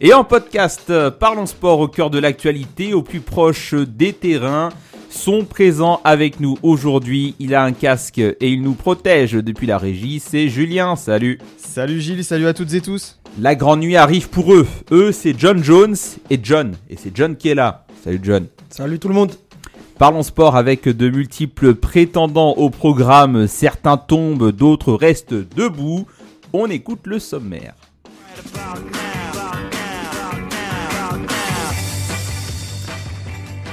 et en podcast. Parlons Sport au cœur de l'actualité, au plus proche des terrains. Sont présents avec nous aujourd'hui. Il a un casque et il nous protège depuis la régie. C'est Julien. Salut. Salut Gilles, salut à toutes et tous. La grande nuit arrive pour eux. Eux, c'est John Jones et John. Et c'est John qui est là. Salut John. Salut tout le monde. Parlons sport avec de multiples prétendants au programme. Certains tombent, d'autres restent debout. On écoute le sommaire.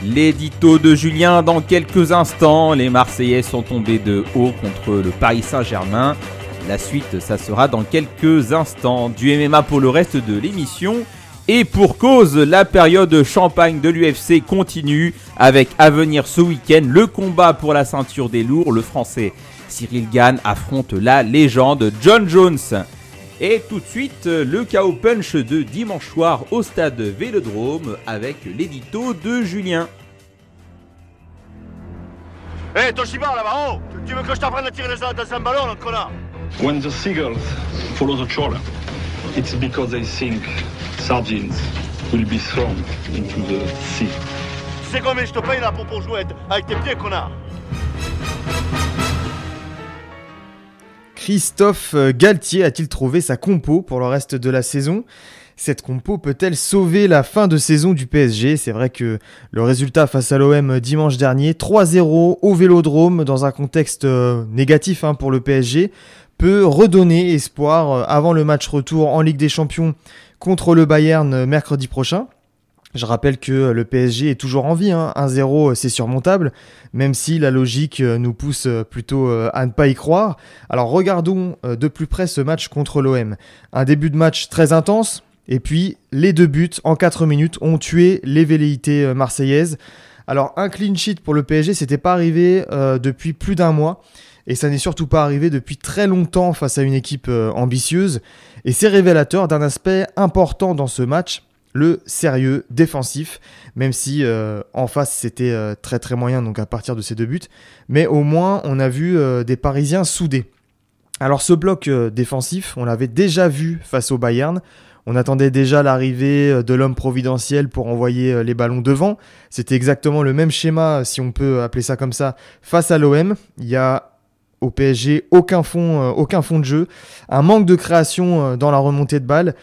L'édito de Julien dans quelques instants. Les Marseillais sont tombés de haut contre le Paris Saint-Germain. La suite, ça sera dans quelques instants. Du MMA pour le reste de l'émission. Et pour cause, la période champagne de l'UFC continue avec à venir ce week-end le combat pour la ceinture des lourds. Le français Cyril Gann affronte la légende John Jones. Et tout de suite, le KO Punch de dimanche soir au stade Vélodrome avec l'édito de Julien. Hé, hey, Toshiba là-bas, oh Tu veux que je t'apprenne à tirer dans un, dans un ballon, là, connard? When the seagulls follow the trawler, it's because they think sardines will be thrown into the sea. Tu sais combien je te paye là pour, pour jouer avec tes pieds, connard? Christophe Galtier a-t-il trouvé sa compo pour le reste de la saison? Cette compo peut-elle sauver la fin de saison du PSG C'est vrai que le résultat face à l'OM dimanche dernier, 3-0 au Vélodrome dans un contexte négatif hein, pour le PSG, peut redonner espoir avant le match retour en Ligue des Champions contre le Bayern mercredi prochain. Je rappelle que le PSG est toujours en vie, hein. 1-0 c'est surmontable, même si la logique nous pousse plutôt à ne pas y croire. Alors regardons de plus près ce match contre l'OM. Un début de match très intense, et puis les deux buts en 4 minutes ont tué les velléités marseillaises. Alors un clean sheet pour le PSG, c'était pas arrivé euh, depuis plus d'un mois. Et ça n'est surtout pas arrivé depuis très longtemps face à une équipe euh, ambitieuse. Et c'est révélateur d'un aspect important dans ce match, le sérieux défensif, même si euh, en face c'était euh, très très moyen donc à partir de ces deux buts, mais au moins on a vu euh, des Parisiens soudés. Alors ce bloc défensif, on l'avait déjà vu face au Bayern, on attendait déjà l'arrivée de l'homme providentiel pour envoyer les ballons devant, c'était exactement le même schéma si on peut appeler ça comme ça face à l'OM, il y a au PSG aucun fond, aucun fond de jeu, un manque de création dans la remontée de balle.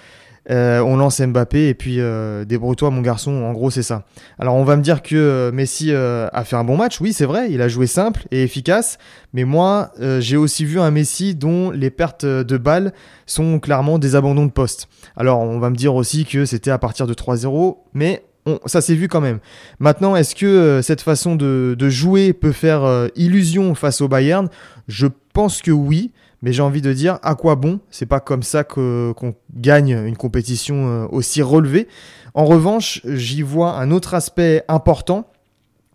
Euh, on lance Mbappé et puis euh, débrouille-toi mon garçon, en gros c'est ça. Alors on va me dire que euh, Messi euh, a fait un bon match, oui c'est vrai, il a joué simple et efficace, mais moi j'ai aussi vu un Messi dont les pertes de balles sont clairement des abandons de poste. Alors on va me dire aussi que c'était à partir de 3-0, mais ça s'est vu quand même. Maintenant, est-ce que cette façon de, jouer peut faire illusion face au Bayern? Je pense que oui, mais j'ai envie de dire à quoi bon? C'est pas comme ça qu'on gagne une compétition euh, aussi relevée. En revanche, j'y vois un autre aspect important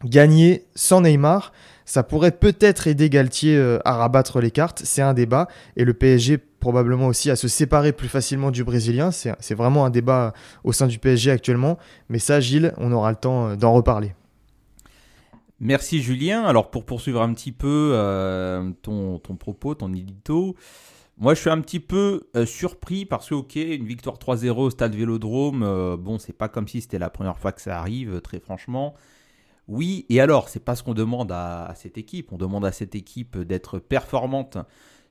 gagner sans Neymar. Ça pourrait peut-être aider Galtier euh, à rabattre les cartes, c'est un débat. Et le PSG probablement aussi à se séparer plus facilement du Brésilien. C'est vraiment un débat au sein du PSG actuellement. Mais ça, Gilles, on aura le temps euh, d'en reparler. Merci Julien. Alors pour poursuivre un petit peu euh, ton, ton propos, ton édito, moi je suis un petit peu euh, surpris parce que ok, une victoire 3-0 au stade Vélodrome, euh, bon c'est pas comme si c'était la première fois que ça arrive, très franchement. Oui, et alors c'est pas ce qu'on demande à, cette équipe, on demande à cette équipe d'être performante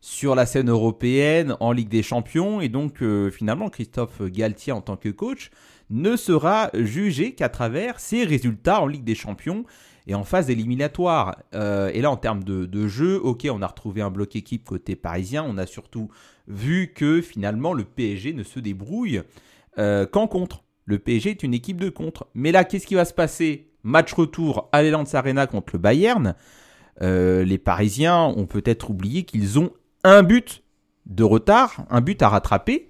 sur la scène européenne, en Ligue des Champions, et donc finalement Christophe Galtier en tant que coach ne sera jugé qu'à travers ses résultats en Ligue des Champions et en phase éliminatoire. Euh, et là, en termes de, jeu, ok, on a retrouvé un bloc équipe côté parisien. On a surtout vu que finalement le PSG ne se débrouille euh, qu'en contre. Le PSG est une équipe de contre. Mais là, qu'est-ce qui va se passer? Match retour à l'Elands Arena contre le Bayern. Euh, les Parisiens ont peut-être oublié qu'ils ont un but de retard, un but à rattraper.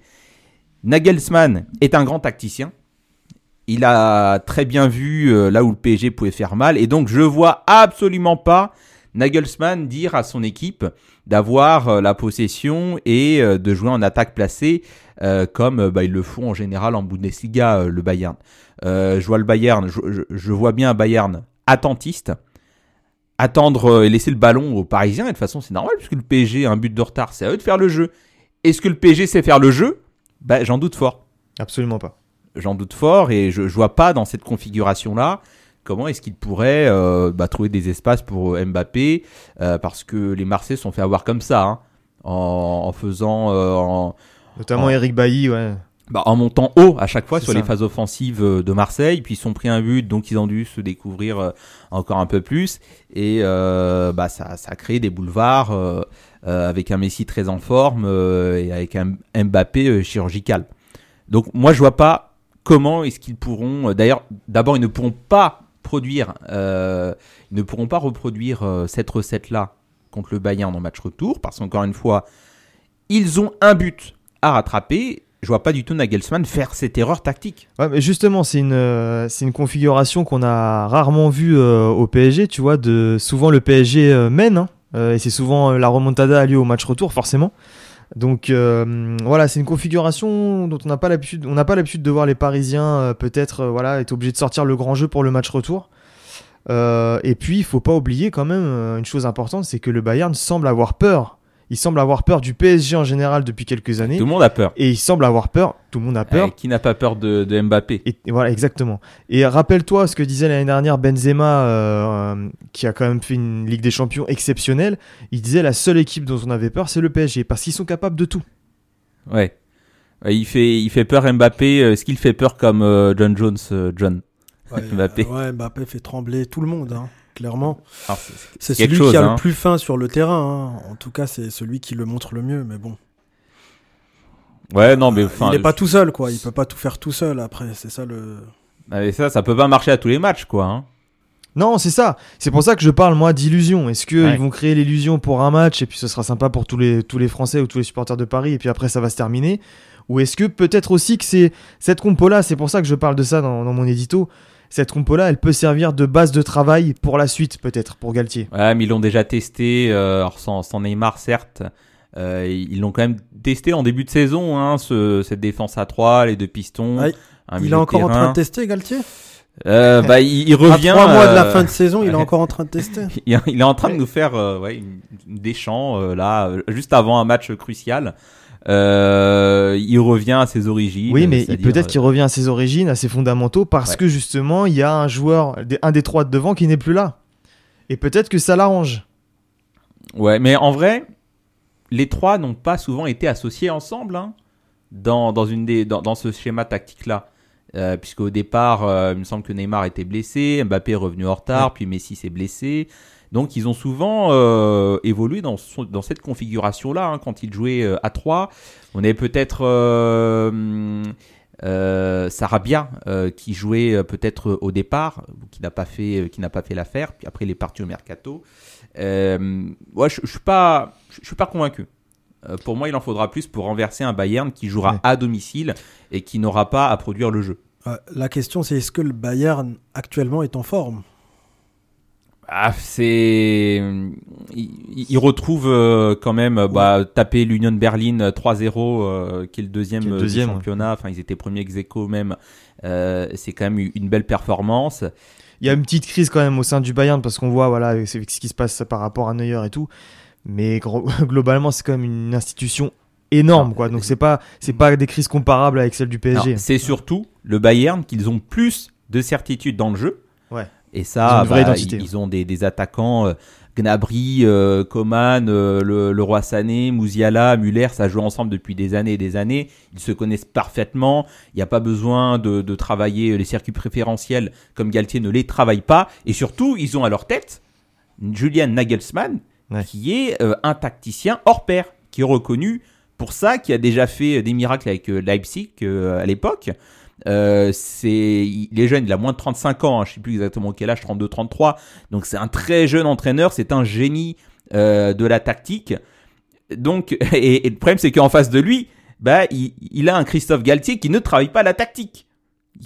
Nagelsmann est un grand tacticien. Il a très bien vu euh, là où le PSG pouvait faire mal. Et donc, je vois absolument pas Nagelsmann dire à son équipe d'avoir euh, la possession et euh, de jouer en attaque placée comme bah, ils le font en général en Bundesliga, le Bayern. Je vois le Bayern, je, vois bien un Bayern attentiste, attendre et laisser le ballon aux Parisiens. Et de toute façon, c'est normal puisque le PSG a un but de retard, c'est à eux de faire le jeu. Est-ce que le PSG sait faire le jeu? Bah, J'en doute fort. Absolument pas. J'en doute fort et je, je vois pas dans cette configuration-là comment est-ce qu'il pourrait euh, bah, trouver des espaces pour euh, Mbappé euh, parce que les Marseillais se sont fait avoir comme ça hein, en, en faisant euh, en, Notamment. Eric Bailly, ouais. bah, en montant haut à chaque fois sur ça. les phases offensives euh, de Marseille, puis ils sont pris un but, donc ils ont dû se découvrir euh, encore un peu plus, et euh, bah, ça, ça a créé des boulevards euh, euh, avec un Messi très en forme euh, et avec un Mbappé chirurgical. Donc moi je vois pas comment est-ce qu'ils pourront. euh, D'ailleurs, d'abord ils ne pourront pas produire, euh, ils ne pourront pas reproduire euh, cette recette-là contre le Bayern en match retour, parce qu'encore une fois, ils ont un but à rattraper. Je vois pas du tout Nagelsmann faire cette erreur tactique. Mais justement, c'est une, une configuration qu'on a rarement vue au PSG, tu vois. De, souvent, le PSG mène, hein, et c'est souvent la remontada lieu au match retour, forcément. Donc euh, voilà, c'est une configuration dont on n'a pas l'habitude, on n'a pas l'habitude de voir les Parisiens euh, peut-être euh, voilà être obligés de sortir le grand jeu pour le match retour. Et puis il faut pas oublier quand même une chose importante, c'est que le Bayern semble avoir peur. Il semble avoir peur du PSG en général depuis quelques années, Tout le monde a peur. et il semble avoir peur. Tout le monde a peur. Euh, qui n'a pas peur de, de Mbappé? Et, et voilà, exactement. Et rappelle-toi ce que disait l'année dernière Benzema, euh, euh, qui a quand même fait une Ligue des Champions exceptionnelle. Il disait la seule équipe dont on avait peur, c'est le PSG, parce qu'ils sont capables de tout. Ouais. Ouais, Il fait, il fait peur Mbappé. euh, Est-ce qu'il fait peur comme euh, John Jones, euh, John Ouais, Mbappé. euh, ouais, Mbappé fait trembler tout le monde, hein, clairement. C'est- celui chose, qui a hein. le plus fin sur le terrain. hein. En tout cas, c'est celui qui le montre le mieux. Mais bon, Ouais, non, mais Euh, enfin, il n'est pas tout seul, quoi. Il peut pas tout faire tout seul. Après, c'est ça le. mais ça, ça peut pas marcher à tous les matchs, quoi. hein. Non, c'est ça. C'est pour ça que je parle, moi, d'illusion. Est-ce qu'ils Ouais. vont créer l'illusion pour un match, et puis ce sera sympa pour tous les, tous les Français ou tous les supporters de Paris, et puis après, ça va se terminer? Ou est-ce que peut-être aussi que c'est cette compo-là, c'est pour ça que je parle de ça dans, dans mon édito, cette compo-là, elle peut servir de base de travail pour la suite, peut-être, pour Galtier. Ouais, mais ils l'ont déjà testé, euh, alors sans, sans Neymar certes. Euh, ils l'ont quand même testé en début de saison, hein, ce- cette défense à 3, les deux pistons. Ah, un il est encore en train de tester, Galtier? Euh, bah, il, il revient. À trois mois de la euh, fin de saison, il est encore en train de tester. il est en train de nous faire euh, ouais, une, une Deschamps euh, là, juste avant un match crucial. Euh, il revient à ses origines. Oui, mais peut-être qu'il revient à ses origines, à ses fondamentaux, parce Ouais. que justement, il y a un joueur, un des trois de devant qui n'est plus là. Et peut-être que ça l'arrange. euh, Ouais, mais en vrai, les trois n'ont pas souvent été associés ensemble hein, dans, dans, une des, dans, dans ce schéma tactique-là. Euh, Puisqu'au départ, euh, il me semble que Neymar était blessé, Mbappé est revenu en retard, puis Messi s'est blessé. Donc ils ont souvent euh, évolué dans, ce- dans cette configuration-là hein, quand ils jouaient euh, à 3. On avait peut-être euh, Sarabia euh, qui jouait euh, peut-être au départ, qui n'a pas fait, euh, qui n'a pas fait l'affaire. Puis après il est parti au mercato. Euh, ouais, je, je suis pas, je suis pas convaincu. Euh, pour moi, il en faudra plus pour renverser un Bayern qui jouera Ouais. à domicile et qui n'aura pas à produire le jeu. La question, c'est est-ce que le Bayern actuellement est en forme? Ah, c'est. Il, il retrouve euh, quand même euh, bah, taper l'Union Berlin 3-0, euh, qui est le deuxième, Qui est le deuxième, du championnat. Enfin, ils étaient premiers ex aequo même. Euh, c'est quand même une belle performance. Il y a une petite crise quand même au sein du Bayern, parce qu'on voit, voilà, ce qui se passe par rapport à Neuer et tout. Mais globalement, c'est quand même une institution énorme, quoi. Donc c'est pas, c'est pas des crises comparables avec celles du PSG. C'est surtout le Bayern qu'ils ont plus de certitude dans le jeu. Et Ils ont ça, bah, ils, ils ont des, des attaquants, euh, Gnabry, euh, Coman, euh, le, le Roi Sané, Mouziala, Muller, ça joue ensemble depuis des années et des années. Ils se connaissent parfaitement. Il n'y a pas besoin de, de travailler les circuits préférentiels comme Galtier ne les travaille pas. Et surtout, ils ont à leur tête Julian Nagelsmann, Ouais. qui est euh, un tacticien hors pair, qui est reconnu pour ça, qui a déjà fait des miracles avec Leipzig à l'époque. Euh, c'est il est jeune, il a moins de 35 ans, hein, je sais plus exactement quel âge, 32, 33. Donc c'est un très jeune entraîneur, c'est un génie euh, de la tactique. Donc et, le problème c'est qu'en face de lui, bah il, il a un Christophe Galtier qui ne travaille pas la tactique.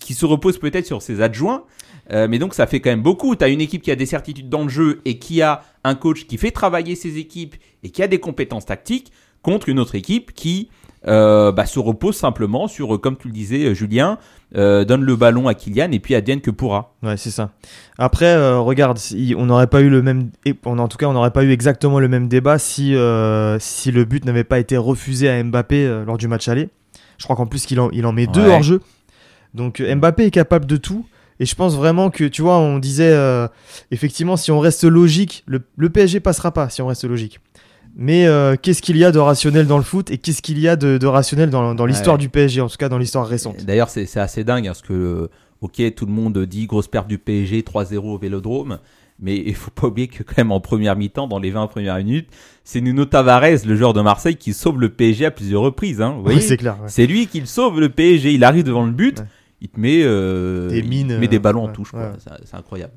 qui se repose peut-être sur ses adjoints. Euh, mais donc ça fait quand même beaucoup. Tu as une équipe qui a des certitudes dans le jeu et qui a un coach qui fait travailler ses équipes et qui a des compétences tactiques contre une autre équipe qui euh, bah, se repose simplement sur, euh, comme tu le disais euh, Julien, euh, donne le ballon à Kylian et puis advienne que pourra. Ouais, c'est ça. Après, euh, regarde, on n'aurait pas eu le même, en tout cas, on n'aurait pas eu exactement le même débat si si le but n'avait pas été refusé à Mbappé lors du match aller. Je crois qu'en plus qu'il en, il en met deux hors jeu. Donc Mbappé est capable de tout. Et je pense vraiment que, tu vois, on disait, effectivement, si on reste logique, le, le PSG passera pas si on reste logique. Mais euh, qu'est-ce qu'il y a de rationnel dans le foot et qu'est-ce qu'il y a de, de rationnel dans, dans l'histoire Ouais. du PSG, en tout cas dans l'histoire récente? D'ailleurs, c'est c'est assez dingue hein, parce que, euh, ok, tout le monde dit grosse perte du PSG 3-0 au Vélodrome. Mais il faut pas oublier que quand même en première mi-temps, dans les 20 premières minutes, c'est Nuno Tavares, le joueur de Marseille, qui sauve le PSG à plusieurs reprises. Hein, Oui, c'est clair. ouais. C'est lui qui le sauve le PSG. Il arrive devant le but, Ouais. il te met, euh, Des il te met des ballons en touche. C'est incroyable.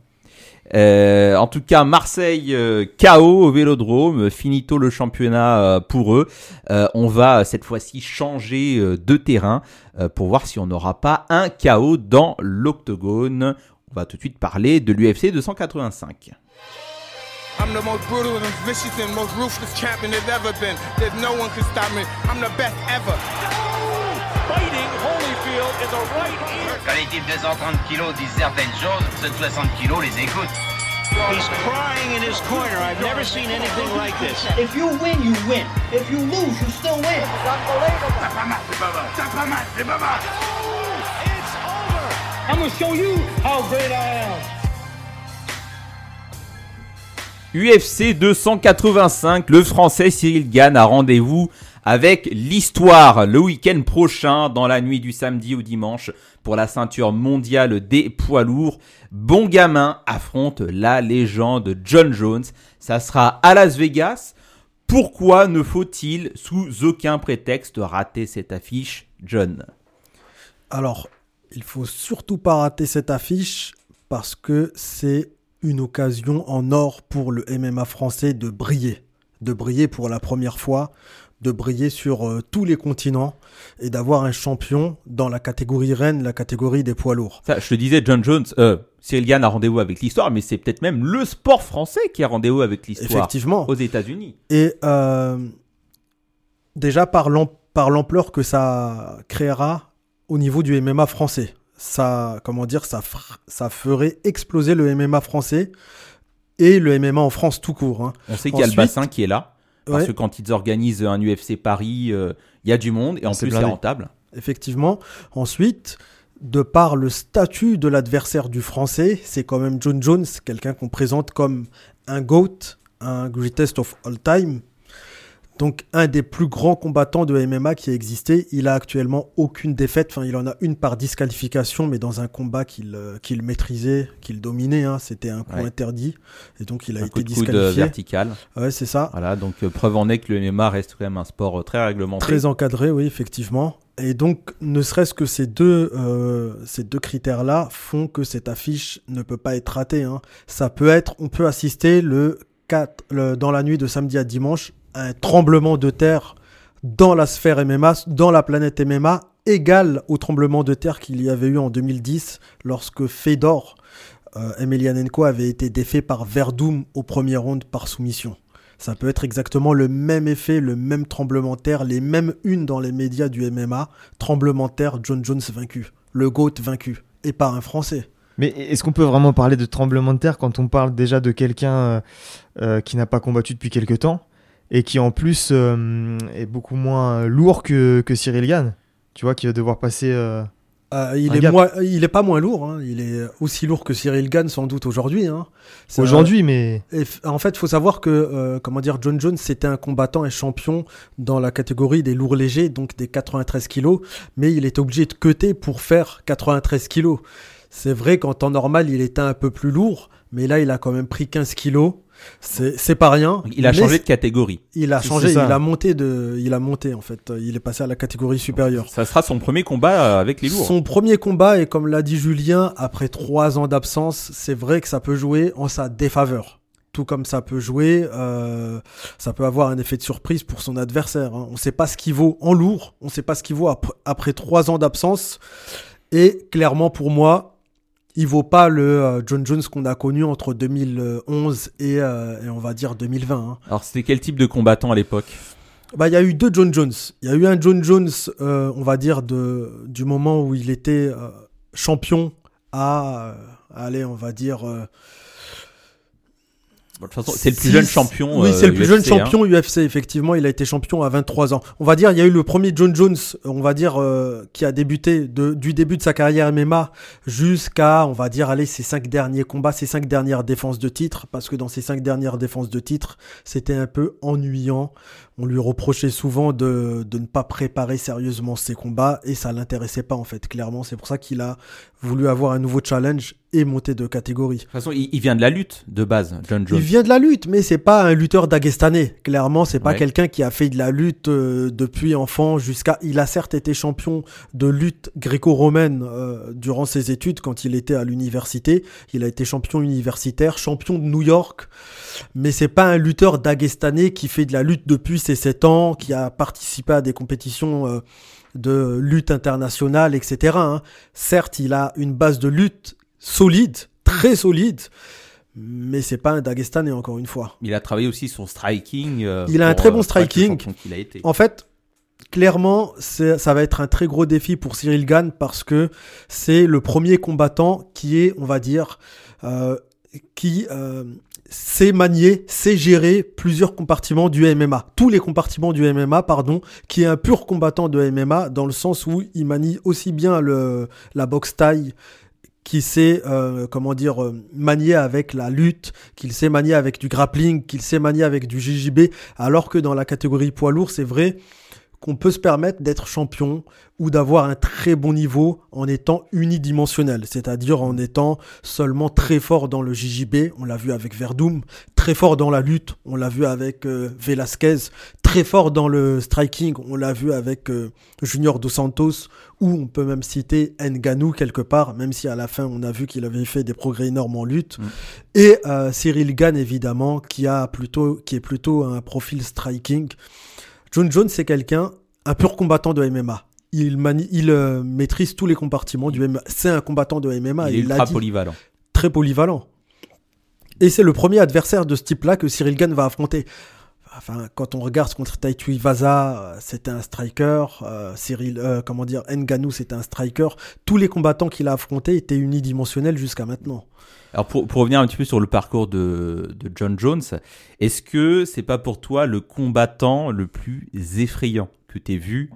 Euh, en tout cas, Marseille euh, KO au Vélodrome, finito le championnat euh, pour eux. Euh, on va euh, cette fois-ci changer euh, de terrain euh, pour voir si on n'aura pas un KO dans l'octogone. On va tout de suite parler de l'UFC 285. I'm the most brutal and vicious and most ruthless champion there's ever been. There's no one can stop me. I'm the best ever. Fighting Quand les types de 130 kilos disent certaines choses, ceux de 60 kilos les écoutent. He's crying in his corner. I've never seen anything like this. If you win, you win. If you lose, you still win. It's over. I'm gonna show you how great I am. UFC 285, le français Cyril Gann a rendez-vous avec l'histoire le week-end prochain dans la nuit du samedi au dimanche pour la ceinture mondiale des poids lourds. Bon gamin affronte la légende John Jones. Ça sera à Las Vegas. Pourquoi ne faut-il sous aucun prétexte rater cette affiche, John? Alors, il faut surtout pas rater cette affiche parce que c'est une occasion en or pour le MMA français de briller, de briller pour la première fois, de briller sur euh, tous les continents et d'avoir un champion dans la catégorie reine, la catégorie des poids lourds. Ça, je te disais, John Jones, euh, Cyril Gann a rendez-vous avec l'histoire, mais c'est peut-être même le sport français qui a rendez-vous avec l'histoire Effectivement. aux États-Unis. Et euh, déjà par l'am- par l'ampleur que ça créera au niveau du MMA français. Ça, comment dire, ça, ça ferait exploser le MMA français et le MMA en France tout court. hein. On sait qu'il y a le bassin qui est là. Parce Ouais. que quand ils organisent un UFC Paris, euh, il y a du monde et en plus c'est rentable. Effectivement. Ensuite, de par le statut de l'adversaire du français, c'est quand même John Jones, quelqu'un qu'on présente comme un GOAT, un greatest of all time. Donc un des plus grands combattants de MMA qui a existé. Il a actuellement aucune défaite. Enfin, il en a une par disqualification, mais dans un combat qu'il euh, qu'il maîtrisait, qu'il dominait. hein. C'était un coup Ouais. interdit. Et donc il a Un coup été de coude disqualifié. vertical. Ouais, c'est ça. Voilà, donc euh, preuve en est que le MMA reste quand même un sport euh, très réglementé. Très encadré, oui, effectivement. Et donc, ne serait-ce que ces deux, euh, ces deux critères-là font que cette affiche ne peut pas être ratée. hein. Ça peut être, on peut assister le 4, le- dans la nuit de samedi à dimanche un tremblement de terre dans la sphère MMA, dans la planète MMA, égal au tremblement de terre qu'il y avait eu en 2010 lorsque Fedor, euh, Emelianenko avait été défait par Verdum au premier round par soumission. Ça peut être exactement le même effet, le même tremblement de terre, les mêmes unes dans les médias du MMA. Tremblement de terre, John Jones vaincu. Le GOAT vaincu. Et pas un Français. Mais est-ce qu'on peut vraiment parler de tremblement de terre quand on parle déjà de quelqu'un euh, euh, qui n'a pas combattu depuis quelque temps? Et qui en plus euh, est beaucoup moins lourd que, que Cyril Gann Tu vois, qui va devoir passer. euh, Euh, il, est moins, il est pas moins lourd. hein. Il est aussi lourd que Cyril Gann sans doute aujourd'hui. hein. Aujourd'hui, mais. Et en fait, il faut savoir que, euh, comment dire, John Jones, c'était un combattant et champion dans la catégorie des lourds légers, donc des 93 kilos, mais il était obligé de cutter pour faire 93 kilos. C'est vrai qu'en temps normal, il était un peu plus lourd, mais là, il a quand même pris 15 kilos. C'est c'est pas rien. Il a changé de catégorie. Il a changé, il a monté de, il a monté en fait. Il est passé à la catégorie supérieure. Ça sera son premier combat euh, avec les lourds. Son premier combat, et comme l'a dit Julien, après trois ans d'absence, c'est vrai que ça peut jouer en sa défaveur. Tout comme ça peut jouer, euh, ça peut avoir un effet de surprise pour son adversaire. hein. On ne sait pas ce qu'il vaut en lourd, on ne sait pas ce qu'il vaut ap- après trois ans d'absence. Et clairement, pour moi, il vaut pas le euh, John Jones qu'on a connu entre 2011 et, euh, et on va dire 2020. hein. Alors, c'était quel type de combattant à l'époque? Bah, il y a eu deux John Jones. Il y a eu un John Jones, euh, on va dire, de, du moment où il était euh, champion à, allez, on va dire, Bon, De toute façon, c'est le plus Six- jeune champion. Oui, euh, c'est le plus jeune hein. champion UFC. Effectivement, il a été champion à 23 ans. On va dire, il y a eu le premier John Jones, on va dire, euh, qui a débuté de, du début de sa carrière MMA jusqu'à, on va dire, aller ses cinq derniers combats, ses cinq dernières défenses de titre, parce que dans ces cinq dernières défenses de titre, c'était un peu ennuyant. On lui reprochait souvent de, de ne pas préparer sérieusement ses combats et ça l'intéressait pas en fait. Clairement, c'est pour ça qu'il a voulu avoir un nouveau challenge et monter de catégorie. De toute façon, il, il vient de la lutte de base, John Jones. Il vient de la lutte, mais c'est pas un lutteur dagestanais. Clairement, c'est pas Ouais. quelqu'un qui a fait de la lutte euh, depuis enfant jusqu'à. Il a certes été champion de lutte gréco-romaine euh, durant ses études quand il était à l'université. Il a été champion universitaire, champion de New York. Mais c'est pas un lutteur dagestanais qui fait de la lutte depuis ses 7 ans, qui a participé à des compétitions euh, de lutte internationale, etc. hein. Certes, il a une base de lutte solide, très solide, mais c'est pas un Dagestanais encore une fois. Il a travaillé aussi son striking. euh, Il a un très euh, bon striking. a été. En fait, clairement, ça va être un très gros défi pour Cyril Gann parce que c'est le premier combattant qui est, on va dire, euh, qui euh, sait manier, sait gérer plusieurs compartiments du MMA. Tous les compartiments du MMA, pardon, qui est un pur combattant de MMA dans le sens où il manie aussi bien le, la boxe taille qui sait euh, comment dire euh, manier avec la lutte, qu'il sait manier avec du grappling, qu'il sait manier avec du JJB, alors que dans la catégorie poids lourd, c'est vrai qu'on peut se permettre d'être champion ou d'avoir un très bon niveau en étant unidimensionnel, c'est-à-dire en étant seulement très fort dans le JJB, on l'a vu avec Verdum, très fort dans la lutte, on l'a vu avec euh, Velasquez, très fort dans le striking, on l'a vu avec euh, Junior Dos Santos, ou on peut même citer Nganou quelque part, même si à la fin on a vu qu'il avait fait des progrès énormes en lutte, Mm. et euh, Cyril Gann évidemment qui a plutôt qui est plutôt un profil striking. John Jones, c'est quelqu'un, un pur combattant de MMA. Il, manie, il euh, maîtrise tous les compartiments du MMA. C'est un combattant de MMA. il est ultra dit, polyvalent. très polyvalent. Et c'est le premier adversaire de ce type-là que Cyril Gann va affronter. Enfin, quand on regarde contre Taito Iwasa, euh, c'était un striker. euh, Cyril, euh, comment dire, Nganou, c'était un striker. Tous les combattants qu'il a affrontés étaient unidimensionnels jusqu'à maintenant. Alors pour, pour revenir un petit peu sur le parcours de, de John Jones, est-ce que c'est pas pour toi le combattant le plus effrayant que tu vu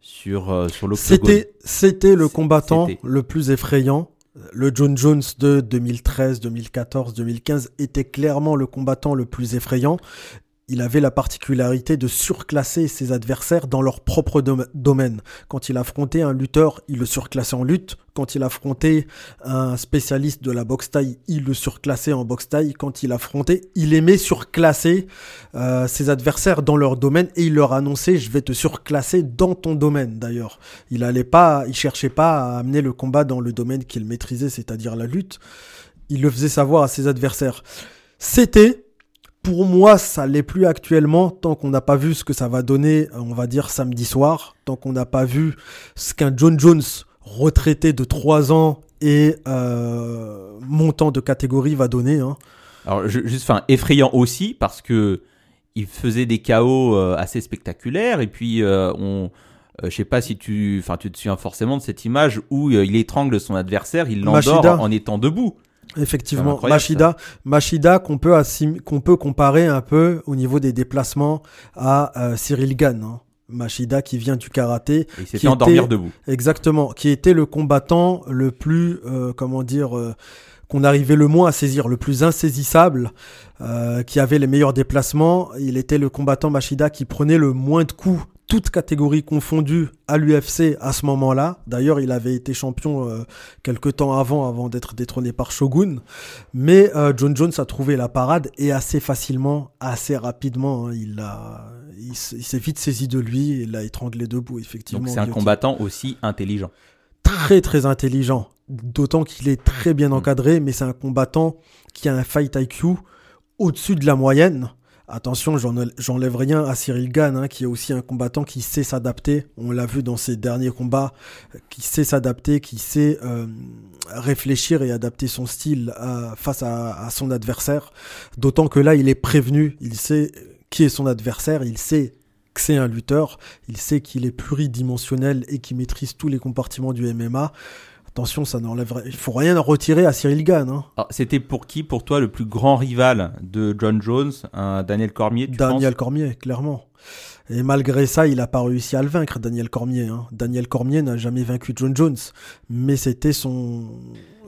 sur, euh, sur C'était, c'était le combattant le plus effrayant. Le John Jones de 2013, 2014, 2015 était clairement le combattant le plus effrayant. Il avait la particularité de surclasser ses adversaires dans leur propre dom- domaine. Quand il affrontait un lutteur, il le surclassait en lutte. Quand il affrontait un spécialiste de la boxe taille, il le surclassait en boxe taille. Quand il affrontait, il aimait surclasser euh, ses adversaires dans leur domaine et il leur annonçait je vais te surclasser dans ton domaine d'ailleurs. Il allait pas, il cherchait pas à amener le combat dans le domaine qu'il maîtrisait, c'est-à-dire la lutte. Il le faisait savoir à ses adversaires. C'était pour moi, ça l'est plus actuellement tant qu'on n'a pas vu ce que ça va donner, euh, on va dire samedi soir, tant qu'on n'a pas vu ce qu'un John Jones retraité de 3 ans et euh, montant de catégorie va donner. Hein. Alors je- juste, enfin effrayant aussi parce que il faisait des chaos euh, assez spectaculaires et puis euh, on euh, je sais pas si tu enfin tu te souviens forcément de cette image où il étrangle son adversaire, il l'endort en étant debout. Effectivement, Machida, Machida qu'on peut qu'on peut comparer un peu au niveau des déplacements à euh, Cyril Gann. hein. Machida qui vient du karaté, Et il endormir était- debout. exactement, qui était le combattant le plus, euh, comment dire, euh, qu'on arrivait le moins à saisir, le plus insaisissable, euh, qui avait les meilleurs déplacements. Il était le combattant Machida qui prenait le moins de coups, toutes catégories confondues, à l'UFC à ce moment-là. D'ailleurs, il avait été champion euh, quelques temps avant, avant d'être détrôné par Shogun. Mais euh, John Jones a trouvé la parade et assez facilement, assez rapidement, hein, il a, il, s'est vite saisi de lui et l'a étranglé debout, effectivement. Donc c'est un combattant aussi intelligent. très très intelligent, d'autant qu'il est très bien encadré, mais c'est un combattant qui a un fight IQ au-dessus de la moyenne, Attention, j'en- j'enlève rien à Cyril Gann, hein, qui est aussi un combattant qui sait s'adapter. On l'a vu dans ses derniers combats, euh, qui sait s'adapter, qui sait euh, réfléchir et adapter son style face à, son adversaire. D'autant que là, il est prévenu, il sait qui est son adversaire, il sait que c'est un lutteur, il sait qu'il est pluridimensionnel et qu'il maîtrise tous les compartiments du MMA. Attention, ça n'enlèverait. Il faut rien en retirer à Cyril Gann. Hein. Alors, C'était pour qui, pour toi, le plus grand rival de John Jones Daniel Cormier tu Daniel penses? Cormier, clairement. Et malgré ça, il n'a pas réussi à le vaincre, Daniel Cormier. hein. Daniel Cormier n'a jamais vaincu John Jones, mais c'était son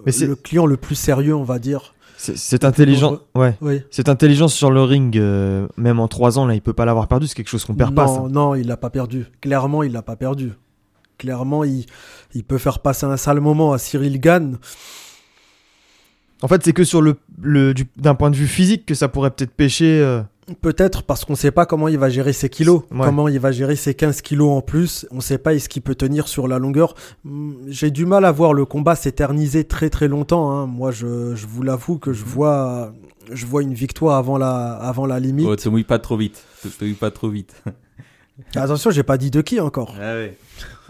Mais c'est- le client le plus sérieux, on va dire. C'est- C'est intelligent. Ouais. Oui. Cette intelligence sur le ring, euh, même en 3 ans, là, il peut pas l'avoir perdu. C'est quelque chose qu'on perd non, pas. ça. non, il l'a pas perdu. Clairement, il l'a pas perdu. Clairement, il, il peut faire passer un sale moment à Cyril Gann. En fait, c'est que sur le, le du- d'un point de vue physique que ça pourrait peut-être pêcher. euh, Peut-être parce qu'on sait pas comment il va gérer ses kilos, Ouais. comment il va gérer ses 15 kilos en plus. On sait pas est-ce qu'il peut tenir sur la longueur. Hum, J'ai du mal à voir le combat s'éterniser très très longtemps. hein. Moi, je, je vous l'avoue que je vois, je vois une victoire avant la, avant la limite. Oh, te mouille pas trop vite. Te, te mouille pas trop vite. Attention, j'ai pas dit de qui encore. Ah ouais.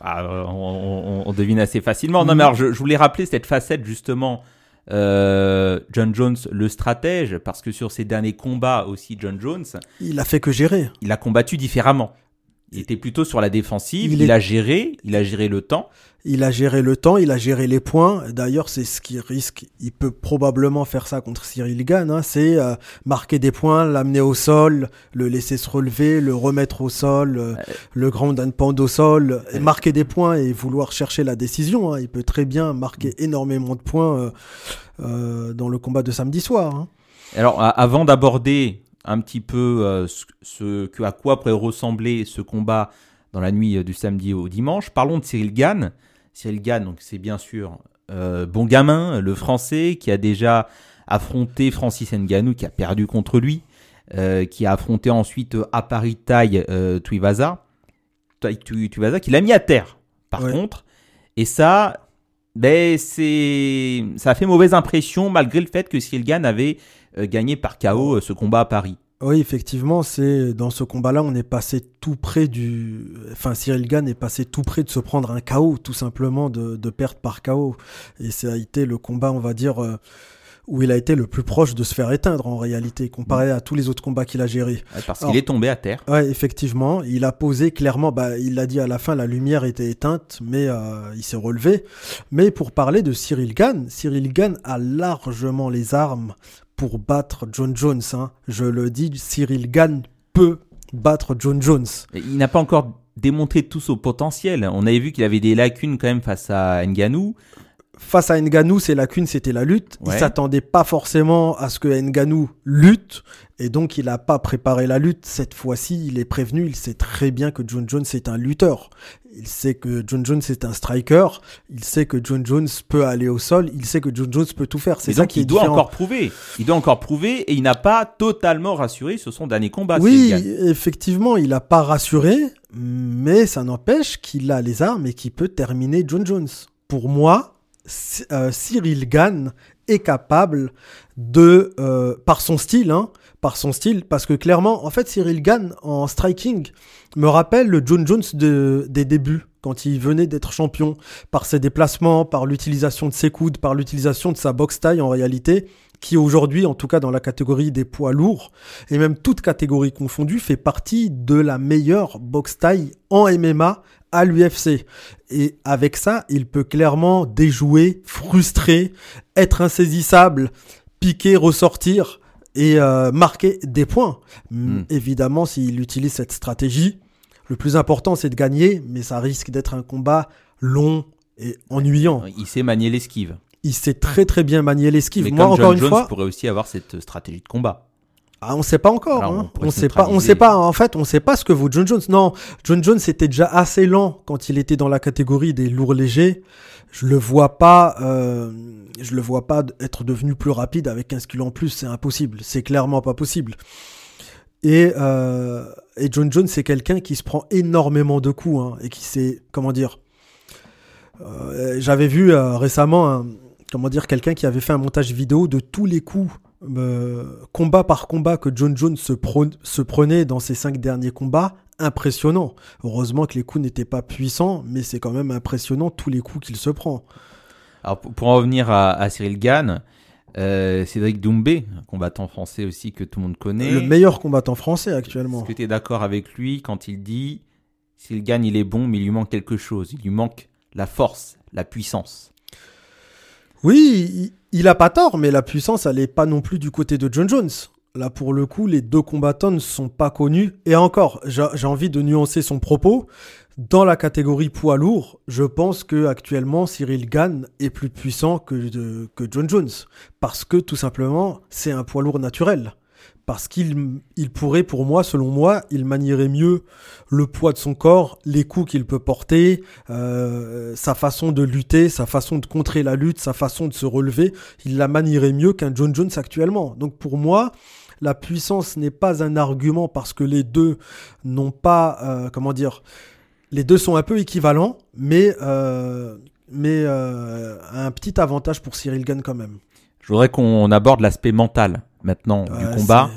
Ah, on, on- on devine assez facilement. Non, mais alors, je, je voulais rappeler cette facette, justement, euh, John Jones, le stratège, parce que sur ses derniers combats aussi, John Jones, Il a fait que gérer. il a combattu différemment. Il était plutôt sur la défensive, Il il, est- a géré, il a géré le temps. Il a géré le temps, il a géré les points. D'ailleurs, c'est ce qui risque. Il peut probablement faire ça contre Cyril Gann. hein. C'est euh, marquer des points, l'amener au sol, le laisser se relever, le remettre au sol, euh, le grand and pound au sol, et marquer des points et vouloir chercher la décision. hein. Il peut très bien marquer énormément de points euh, euh, dans le combat de samedi soir. hein. Alors, avant d'aborder un petit peu euh, ce, à quoi pourrait ressembler ce combat dans la nuit euh, du samedi au dimanche, parlons de Cyril Gann. Cyril Gann, donc c'est bien sûr euh, bon gamin, le français, qui a déjà affronté Francis Ngannou, qui a perdu contre lui, euh, qui a affronté ensuite euh, Aparitai euh, Tuivasa, Tuivasa, qui l'a mis à terre, par Ouais. contre. Et ça, ben, c'est, ça a fait mauvaise impression, malgré le fait que Cyril Gann avait euh, gagné par KO euh, ce combat à Paris. Oui, effectivement, c'est dans ce combat-là, on est passé tout près du. Enfin, Cyril Gann est passé tout près de se prendre un KO, tout simplement de, de perdre par KO. Et ça a été le combat, on va dire, euh, où il a été le plus proche de se faire éteindre en réalité, comparé à tous les autres combats qu'il a gérés. Parce qu'il est tombé à terre. Ouais, effectivement, il a posé clairement, bah, il l'a dit à la fin, la lumière était éteinte, mais euh, il s'est relevé. Mais pour parler de Cyril Gann, Cyril Gann a largement les armes pour battre John Jones. hein. Je le dis, Cyril Gann peut battre John Jones. Il n'a pas encore démontré tout son potentiel. On avait vu qu'il avait des lacunes quand même face à Ngannou. Face à Ngannou, ses lacunes, c'était la lutte. Il Ouais. s'attendait pas forcément à ce que Ngannou lutte, et donc il n'a pas préparé la lutte. Cette fois-ci, il est prévenu, il sait très bien que John Jones est un lutteur. Il sait que John Jones est un striker. Il sait que John Jones peut aller au sol. Il sait que John Jones peut tout faire. C'est ça donc qui est il doit différent. encore prouver. Il doit encore prouver et il n'a pas totalement rassuré sur son dernier combat. Oui, effectivement, il n'a pas rassuré, mais ça n'empêche qu'il a les armes et qu'il peut terminer John Jones. Pour moi, Cyril Gann est capable de, euh, par son style, hein, par son style, parce que clairement, en fait, Cyril Gann en striking me rappelle le John Jones de, des débuts, quand il venait d'être champion, par ses déplacements, par l'utilisation de ses coudes, par l'utilisation de sa boxe taille en réalité, qui aujourd'hui, en tout cas dans la catégorie des poids lourds, et même toute catégorie confondue, fait partie de la meilleure boxe taille en MMA à l'UFC. Et avec ça, il peut clairement déjouer, frustrer, être insaisissable, piquer, ressortir et euh, marquer des points. Mm. Évidemment, s'il utilise cette stratégie, le plus important c'est de gagner, mais ça risque d'être un combat long et ennuyant. Il sait manier l'esquive. Il sait très très bien manier l'esquive. Moi, comme encore John une Jones fois, pourrait aussi avoir cette stratégie de combat. Ah, on sait pas encore. On hein. On, sait pas. On sait pas. En fait, on sait pas ce que vaut John Jones. Non, John Jones était déjà assez lent quand il était dans la catégorie des lourds légers. Je le vois pas. euh, je le vois pas être devenu plus rapide avec 15 kilos en plus. C'est impossible. C'est clairement pas possible. Et, euh, et John Jones, c'est quelqu'un qui se prend énormément de coups hein, et qui sait comment dire. Euh, J'avais vu récemment un- comment dire quelqu'un qui avait fait un montage vidéo de tous les coups euh, combat par combat que John Jones se, prenait dans ses cinq derniers combats, impressionnant. Heureusement que les coups n'étaient pas puissants, mais c'est quand même impressionnant tous les coups qu'il se prend. Alors pour, en revenir à, à Cyril Gann, euh, Cédric Doumbé, un combattant français aussi que tout le monde connaît. Le meilleur combattant français actuellement. Est-ce que tu es d'accord avec lui quand il dit Cyril Gann il est bon mais il lui manque quelque chose, il lui manque la force, la puissance. Oui, il, a pas tort, mais la puissance, elle est pas non plus du côté de John Jones. Là, pour le coup, les deux combattants ne sont pas connus. Et encore, j'ai envie de nuancer son propos. Dans la catégorie poids lourd, je pense que actuellement Cyril Gann est plus puissant que, de- que John Jones. Parce que tout simplement, c'est un poids lourd naturel. Parce qu'il il pourrait, pour moi, selon moi, il manierait mieux le poids de son corps, les coups qu'il peut porter, euh, sa façon de lutter, sa façon de contrer la lutte, sa façon de se relever. Il la manierait mieux qu'un John Jones actuellement. Donc pour moi, la puissance n'est pas un argument parce que les deux n'ont pas, euh, comment dire, les deux sont un peu équivalents, mais euh, mais un petit avantage pour Cyril Gann quand même. Je voudrais qu'on aborde l'aspect mental maintenant Ouais, du combat,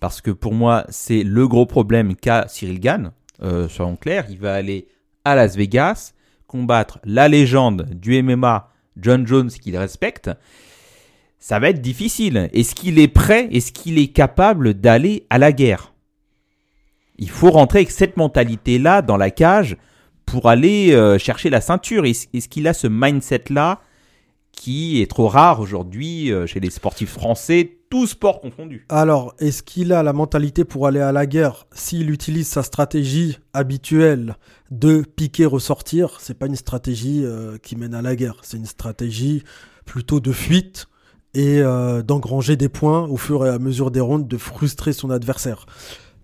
parce que pour moi, c'est le gros problème qu'a Cyril Gann. Euh, soyons clairs, il va aller à Las Vegas combattre la légende du MMA, John Jones, qu'il respecte. Ça va être difficile. Est-ce qu'il est prêt? Est-ce qu'il est capable d'aller à la guerre? Il faut rentrer avec cette mentalité-là dans la cage pour aller euh, chercher la ceinture. Est-ce est-ce qu'il a ce mindset-là qui est trop rare aujourd'hui euh, chez les sportifs français, tous sports confondus. Alors, est-ce qu'il a la mentalité pour aller à la guerre? S'il utilise sa stratégie habituelle de piquer ressortir C'est pas une stratégie euh, qui mène à la guerre, c'est une stratégie plutôt de fuite et euh, d'engranger des points au fur et à mesure des rondes, de frustrer son adversaire.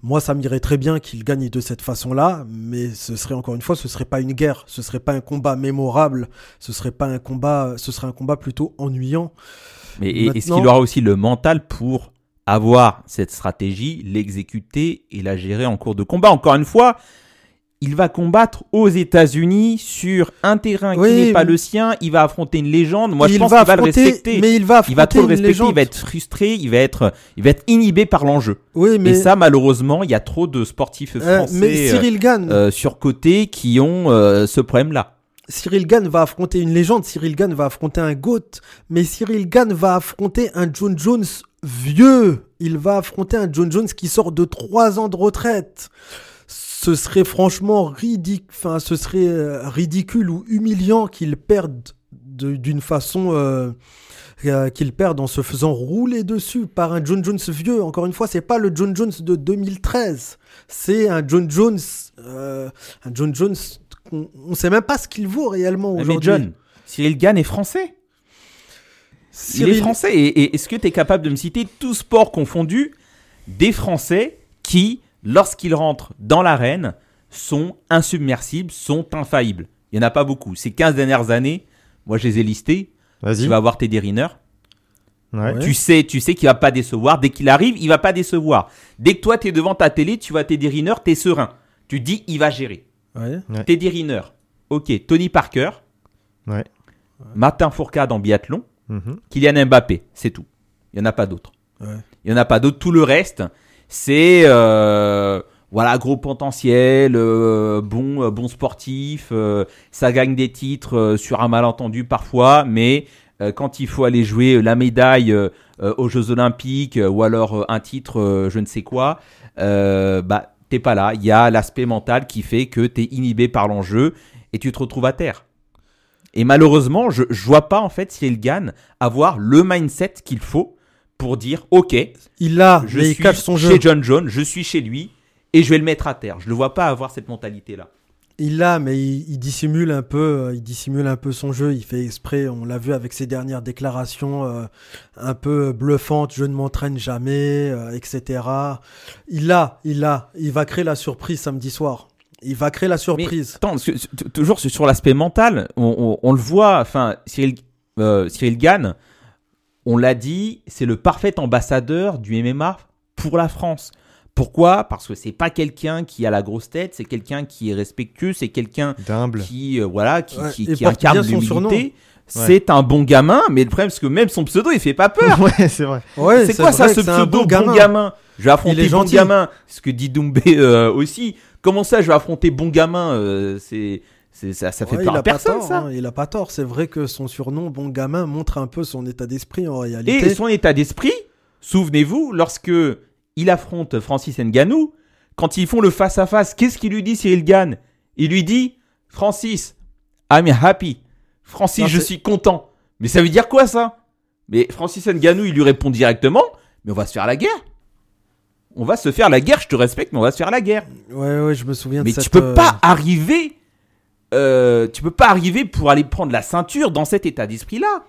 Moi, ça m'irait très bien qu'il gagne de cette façon-là, mais ce serait encore une fois, ce serait pas une guerre, ce serait pas un combat mémorable, ce serait pas un combat, ce serait un combat plutôt ennuyant. Mais est- est-ce qu'il aura aussi le mental pour avoir cette stratégie, l'exécuter et la gérer en cours de combat? Encore une fois, il va combattre aux États-Unis sur un terrain qui n'est pas le sien. Il va affronter une légende. Moi, je pense qu'il va le respecter. mais il va il va trop le respecter. Il va être frustré. Il va être, il va être inhibé par l'enjeu. Oui, mais Et ça, malheureusement, il y a trop de sportifs Euh, français mais Cyril Gann, euh, surcotés qui ont euh, ce problème-là. Cyril Gann va affronter une légende, Cyril Gann va affronter un GOAT, mais Cyril Gann va affronter un John Jones vieux. Il va affronter un John Jones qui sort de trois ans de retraite. Ce serait franchement ridicule, enfin, ce serait euh, ridicule ou humiliant qu'il perde de- d'une façon euh, euh, en se faisant rouler dessus par un John Jones vieux. Encore une fois, c'est pas le John Jones de 2013. C'est un John Jones, euh, un John Jones on sait même pas ce qu'il vaut réellement Mais aujourd'hui. John, Cyril Gann est français. Il est français. Et, et est-ce que tu es capable de me citer, tous sports confondus, des Français qui, lorsqu'ils rentrent dans l'arène, sont insubmersibles, sont infaillibles Il n'y en a pas beaucoup. Ces 15 dernières années, moi je les ai listés. Vas-y. Tu vas voir Teddy Riner. Ouais. Tu sais, tu sais qu'il va pas décevoir. Dès qu'il arrive, il va pas décevoir. Dès que toi, tu es devant ta télé, tu vois Teddy Riner, tu es serein. Tu dis, il va gérer. Ouais. Ouais. Teddy Riner. Ok, Tony Parker. Ouais. Martin Fourcade en biathlon. Mhm. Kylian Mbappé, c'est tout. Il n'y en a pas d'autres. Ouais. Il n'y en a pas d'autres. Tout le reste, c'est euh, voilà gros potentiel, euh, bon euh, bon sportif. ça gagne des titres sur un malentendu parfois, mais quand il faut aller jouer la médaille aux Jeux Olympiques ou alors un titre, je ne sais quoi, bah t'es pas là. Il y a l'aspect mental qui fait que t'es inhibé par l'enjeu et tu te retrouves à terre. Et malheureusement, je, je vois pas en fait Cyril Gann avoir le mindset qu'il faut pour dire ok, Il a, je il suis cache son jeu. chez John John, je suis chez lui et je vais le mettre à terre. Je le vois pas avoir cette mentalité là. Il l'a, mais il, il dissimule un peu, euh, il dissimule un peu son jeu. Il fait exprès. On l'a vu avec ses dernières déclarations euh, un peu bluffantes. Je ne m'entraîne jamais, euh, etc. Il l'a, il l'a. Il va créer la surprise samedi soir. Il va créer la surprise. Attends, parce que, t- toujours sur sur l'aspect mental, on, on- on le voit. Enfin, Cyril, euh, Cyril Gann, on l'a dit, c'est le parfait ambassadeur du MMA pour la France. Pourquoi? Parce que c'est pas quelqu'un qui a la grosse tête, c'est quelqu'un qui est respectueux, c'est quelqu'un D'humble. qui euh, voilà qui, Ouais, qui, qui incarne l'humilité. C'est un bon gamin, mais le problème c'est que même son pseudo il fait pas peur. Ouais, c'est vrai. Ouais, c'est quoi ça ce pseudo bon gamin. bon gamin Je vais affronter Il est bon gentil. gamin. Ce que dit Doumbé euh, aussi. Comment ça je vais affronter bon gamin euh, c'est ça, ça fait Ouais, peur il à a pas personne tort, ça. hein, il a pas tort. C'est vrai que son surnom, bon gamin, montre un peu son état d'esprit en réalité. Et son état d'esprit, souvenez-vous, lorsque il affronte Francis Ngannou, quand ils font le face à face, qu'est-ce qu'il lui dit Cyril Gann? Il lui dit Francis, I'm happy. Francis, Non, je suis content. Mais ça veut dire quoi ça? Mais Francis Ngannou, il lui répond directement, mais on va se faire la guerre. On va se faire la guerre, je te respecte, mais on va se faire la guerre. Ouais, ouais, je me souviens Mais de cette. tu peux euh, pas arriver, euh, tu peux pas arriver pour aller prendre la ceinture dans cet état d'esprit-là.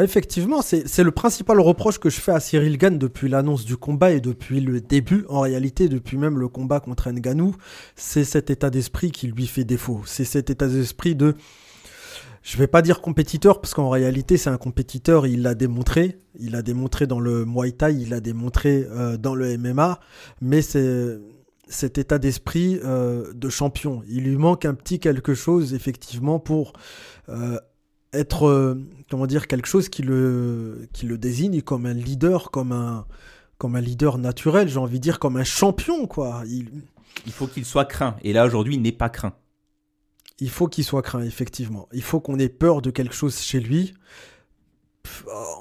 Effectivement, c'est le principal reproche que je fais à Cyril Gann depuis l'annonce du combat et depuis le début, en réalité, depuis même le combat contre Ngannou, c'est cet état d'esprit qui lui fait défaut. C'est cet état d'esprit de, je vais pas dire compétiteur, parce qu'en réalité, c'est un compétiteur, il l'a démontré, il l'a démontré dans le Muay Thai, il l'a démontré euh, dans le MMA, mais c'est cet état d'esprit euh, de champion. Il lui manque un petit quelque chose, effectivement, pour euh, être, euh, comment dire, quelque chose qui le, qui le désigne comme un leader, comme un, comme un leader naturel, j'ai envie de dire comme un champion, quoi. Il, Il faut qu'il soit craint. Et là, aujourd'hui, il n'est pas craint. il faut qu'il soit craint, effectivement. Il faut qu'on ait peur de quelque chose chez lui.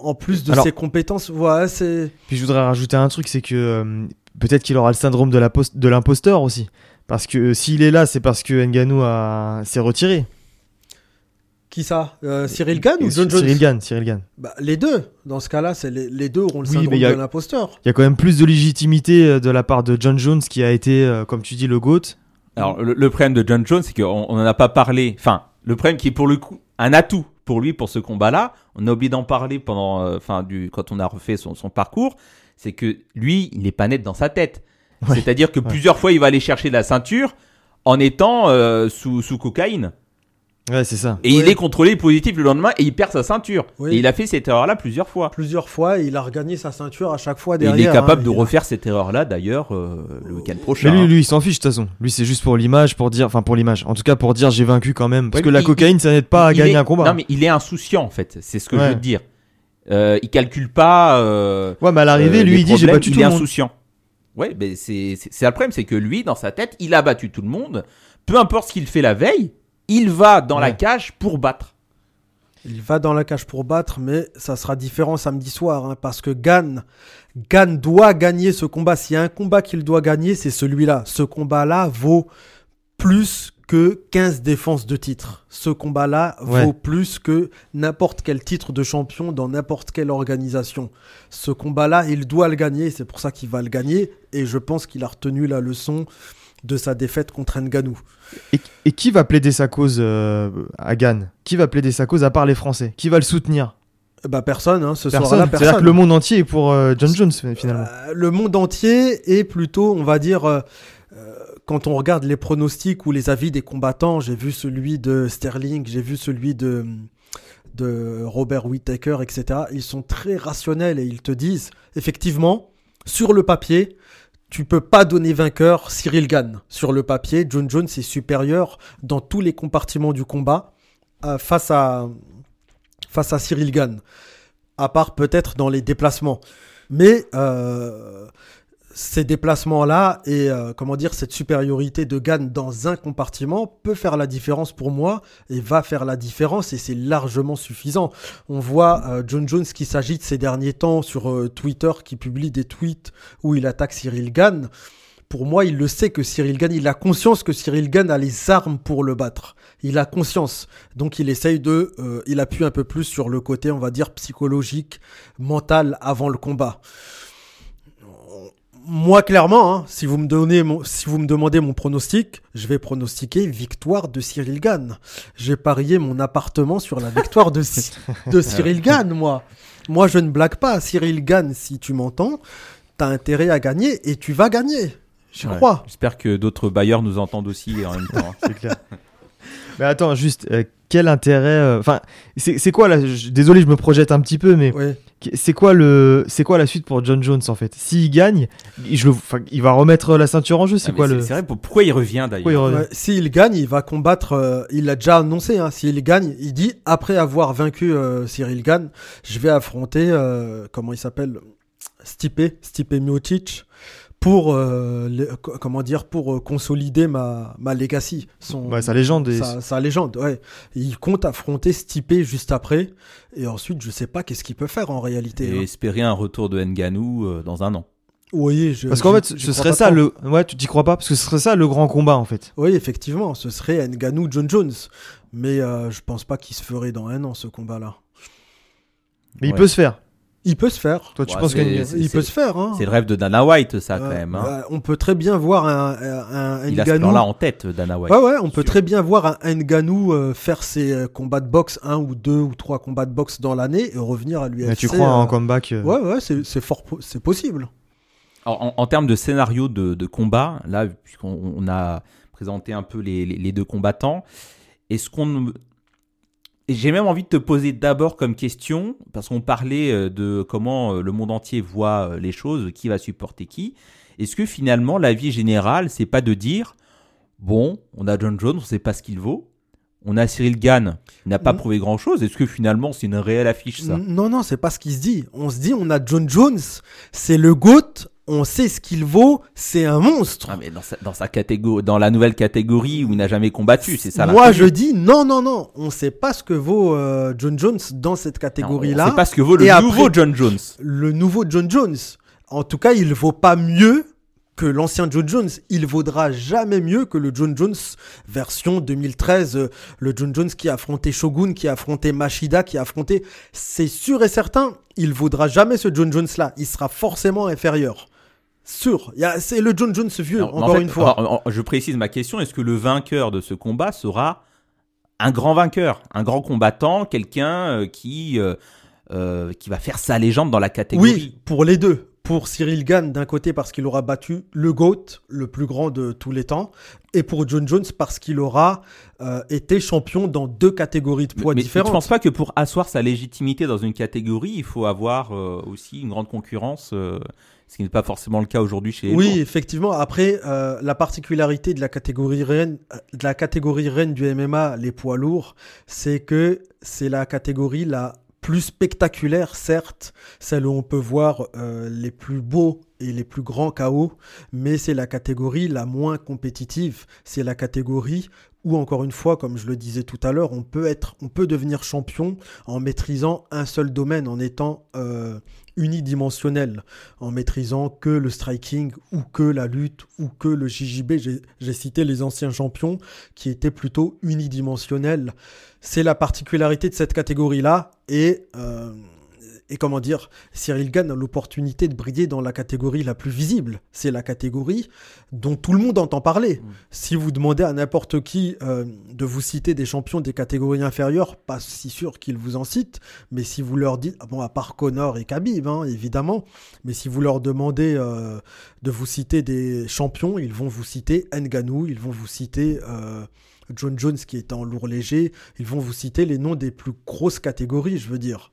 En plus de Alors- ses compétences, ouais, c'est. Puis je voudrais rajouter un truc, c'est que euh, peut-être qu'il aura le syndrome de l'imposteur aussi. Parce que euh, s'il est là, c'est parce que Ngannou a... s'est retiré. Qui ça Euh, Cyril Gann ou John Jones? Cyril Gann, Cyril Gann. Bah, Les deux. Dans ce cas-là, c'est les, les deux auront le Oui, syndrome mais a- de l'imposteur. Il y a quand même plus de légitimité euh, de la part de John Jones qui a été, euh, comme tu dis, le GOAT. Alors, le, le problème de John Jones, c'est qu'on on en a pas parlé. Enfin, le problème qui est pour le coup un atout pour lui pour ce combat-là, on a oublié d'en parler pendant, euh, enfin, du quand on a refait son, son parcours, c'est que lui, il n'est pas net dans sa tête. Ouais. C'est-à-dire que plusieurs fois, il va aller chercher la ceinture en étant euh, sous, sous cocaïne. Ouais, c'est ça. Et il est contrôlé positif le lendemain et il perd sa ceinture. Oui. Et il a fait cette erreur-là plusieurs fois. Plusieurs fois, il a regagné sa ceinture à chaque fois Et derrière. il est capable hein. de a- refaire cette erreur-là d'ailleurs euh, le week-end prochain. Mais lui, lui, il s'en fiche de toute façon. Lui, c'est juste pour l'image, pour dire, enfin pour l'image. En tout cas, pour dire j'ai vaincu quand même. Parce Ouais, que la il- cocaïne, ça n'aide pas à gagner est- un combat. Non, mais il est insouciant en fait. C'est ce que je veux te dire. Euh, il calcule pas. euh, Ouais, mais à l'arrivée, euh, lui, il dit j'ai battu il tout le monde. insouciant. Ouais, mais c'est c'est c'est le problème, c'est que lui, dans sa tête, il a battu tout le monde. Peu importe ce qu'il fait la veille, il va dans la cage pour battre. Il va dans la cage pour battre, mais ça sera différent samedi soir, hein, parce que Gann, Gann doit gagner ce combat. S'il y a un combat qu'il doit gagner, c'est celui-là. Ce combat-là vaut plus que 15 défenses de titre. Ce combat-là Ouais. vaut plus que n'importe quel titre de champion dans n'importe quelle organisation. Ce combat-là, il doit le gagner, c'est pour ça qu'il va le gagner, et je pense qu'il a retenu la leçon de sa défaite contre Ngannou. Et, et qui va plaider sa cause euh, à Gann Qui va plaider sa cause à part les Français? Qui va le soutenir? Bah personne, hein, ce Personne. C'est-à-dire que le monde entier est pour euh, John Jones finalement. Euh, le monde entier est plutôt, on va dire, quand on regarde les pronostics ou les avis des combattants, j'ai vu celui de Sterling, j'ai vu celui de, de Robert Whittaker, etc. Ils sont très rationnels et ils te disent, effectivement, sur le papier, tu peux pas donner vainqueur Cyril Gann. Sur le papier, John Jones est supérieur dans tous les compartiments du combat euh, face à face à Cyril Gann. À part peut-être dans les déplacements. Mais euh, ces déplacements-là et euh, comment dire cette supériorité de Gann dans un compartiment peut faire la différence pour moi et va faire la différence et c'est largement suffisant. On voit euh, John Jones qui s'agite ces derniers temps sur euh, Twitter, qui publie des tweets où il attaque Cyril Gann. Pour moi, il le sait que Cyril Gann, il a conscience que Cyril Gann a les armes pour le battre. Il a conscience. Donc il essaye de... euh, il appuie un peu plus sur le côté, on va dire, psychologique, mental avant le combat. Moi, clairement, hein, si, vous me donnez mon, si vous me demandez mon pronostic, je vais pronostiquer victoire de Cyril Gann. J'ai parié mon appartement sur la victoire de, Cy- de Cyril Gann, moi. Moi, je ne blague pas. Cyril Gann, si tu m'entends, t'as intérêt à gagner et tu vas gagner. Je Ouais. crois. J'espère que d'autres bailleurs nous entendent aussi en même temps. C'est clair. Mais attends, juste, euh, quel intérêt. euh, Enfin, c'est c'est quoi là je- Désolé, je me projette un petit peu, mais Ouais. c'est quoi, le... c'est quoi la suite pour John Jones en fait? S'il gagne, il, je le... enfin, il va remettre la ceinture en jeu, c'est Ah, quoi le. C'est vrai, pour- pourquoi il revient d'ailleurs? Ouais, S'il gagne, il va combattre. euh, il l'a déjà annoncé. Hein, S'il gagne, il dit après avoir vaincu euh, Cyril Gann, je vais affronter euh, comment il s'appelle? Stipe, Stipe Miocic pour euh, comment dire pour euh, consolider ma ma legacy. Son, Ouais, sa légende. sa, sa légende, ouais. Il compte affronter Stipe juste après. Et ensuite, je sais pas qu'est-ce qu'il peut faire en réalité. Et hein. espérer un retour de Nganou euh, dans un an. Oui, je- Parce qu'en fait, ce serait ça le. Ouais, tu t'y crois pas Parce que ce serait ça le grand combat en fait. Oui, effectivement, ce serait Ngannou John Jones. Mais euh, je pense pas qu'il se ferait dans un an ce combat-là. Mais il peut se faire. Il peut se faire. Toi, tu Ouais, penses c'est- que. c'est- Il peut se faire. Hein. C'est le rêve de Dana White, ça, quand même. hein. ouais, on peut très bien voir un, un, un Il a ce plan-là en tête, Dana White. Ouais, ouais, on peut Sûr. très bien voir un Ngannou euh, faire ses euh, combats de boxe, un ou deux ou trois combats de boxe dans l'année et revenir à l'UFC. Mais tu crois euh, en comeback euh, Ouais, ouais, c'est c'est fort, po- c'est possible. Alors, en, en termes de scénario de, de combat, là, puisqu'on on a présenté un peu les, les- les deux combattants, est-ce qu'on. J'ai même envie de te poser d'abord comme question, parce qu'on parlait euh, de comment euh, le monde entier voit euh, les choses, qui va supporter qui. Est-ce que finalement, l'avis général, c'est pas de dire bon, on a John Jones, on sait pas ce qu'il vaut. On a Cyril Gann, il n'a pas Mm. prouvé grand chose. Est-ce que finalement, c'est une réelle affiche, ça Non, non, c'est pas ce qui se dit. On se dit, on a John Jones, c'est le GOAT, on sait ce qu'il vaut, c'est un monstre. Ah, mais dans sa, dans sa catégorie, dans la nouvelle catégorie où il n'a jamais combattu, c'est ça. Moi, je dis non, non, non. On sait pas ce que vaut euh, John Jones dans cette catégorie-là. On sait pas ce que vaut le Et nouveau après- John Jones. Le nouveau John Jones. En tout cas, il vaut pas mieux que l'ancien John Jones. Il vaudra jamais mieux que le John Jones version 2013. euh, le John Jones qui a affronté Shogun, qui a affronté Machida, qui a affronté. C'est sûr et certain, il vaudra jamais ce John Jones-là. Il sera forcément inférieur. Sûr. C'est le John Jones vieux, en encore fait, une fois. alors, je précise ma question est-ce que le vainqueur de ce combat sera un grand vainqueur, un grand combattant, quelqu'un euh, qui euh, euh, qui va faire sa légende dans la catégorie? Oui, pour les deux. Pour Cyril Gann d'un côté parce qu'il aura battu le GOAT, le plus grand de tous les temps, et pour John Jones parce qu'il aura euh, été champion dans deux catégories de poids mais, mais tu différentes. penses pas que pour asseoir sa légitimité dans une catégorie, il faut avoir euh, aussi une grande concurrence, euh, ce qui n'est pas forcément le cas aujourd'hui chez les Oui, effectivement. Après, euh, la particularité de la catégorie reine, euh, de la catégorie reine du MMA, les poids lourds, c'est que c'est la catégorie la plus spectaculaire, certes, celle où on peut voir euh, les plus beaux et les plus grands KO, mais c'est la catégorie la moins compétitive. C'est la catégorie où, encore une fois, comme je le disais tout à l'heure, on peut être, on peut devenir champion en maîtrisant un seul domaine, en étant euh, unidimensionnel, en maîtrisant que le striking ou que la lutte ou que le JJB. J'ai- cité les anciens champions qui étaient plutôt unidimensionnels. C'est la particularité de cette catégorie-là et euh, et comment dire, Cyril Gann a l'opportunité de briller dans la catégorie la plus visible. C'est la catégorie dont tout le monde entend parler. Si vous demandez à n'importe qui euh, de vous citer des champions des catégories inférieures, pas si sûr qu'ils vous en citent, mais si vous leur dites, ah bon, à part Connor et Khabib, hein, évidemment, mais si vous leur demandez euh, de vous citer des champions, ils vont vous citer Ngannou, ils vont vous citer euh, John Jones qui est en lourd léger, ils vont vous citer les noms des plus grosses catégories, je veux dire.